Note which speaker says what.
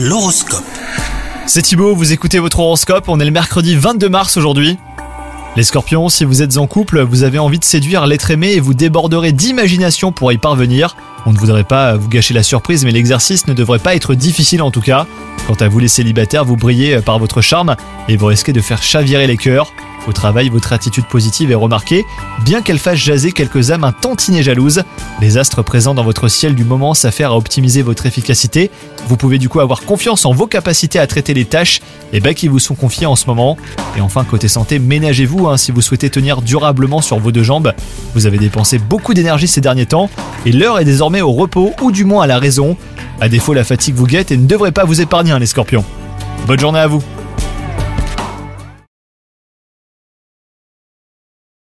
Speaker 1: L'horoscope.
Speaker 2: C'est Thibaut, vous écoutez votre horoscope, on est le mercredi 22 mars aujourd'hui. Les scorpions, si vous êtes en couple, vous avez envie de séduire l'être aimé et vous déborderez d'imagination pour y parvenir. On ne voudrait pas vous gâcher la surprise, mais l'exercice ne devrait pas être difficile en tout cas. Quant à vous les célibataires, vous brillez par votre charme et vous risquez de faire chavirer les cœurs. Au travail, votre attitude positive est remarquée, bien qu'elle fasse jaser quelques âmes un tantinet jalouses. Les astres présents dans votre ciel du moment s'affairent à optimiser votre efficacité. Vous pouvez du coup avoir confiance en vos capacités à traiter les tâches et ben, qui vous sont confiées en ce moment. Et enfin, côté santé, ménagez-vous hein, si vous souhaitez tenir durablement sur vos deux jambes. Vous avez dépensé beaucoup d'énergie ces derniers temps et l'heure est désormais au repos ou du moins à la raison. À défaut, la fatigue vous guette et ne devrait pas vous épargner, hein, les scorpions. Bonne journée à vous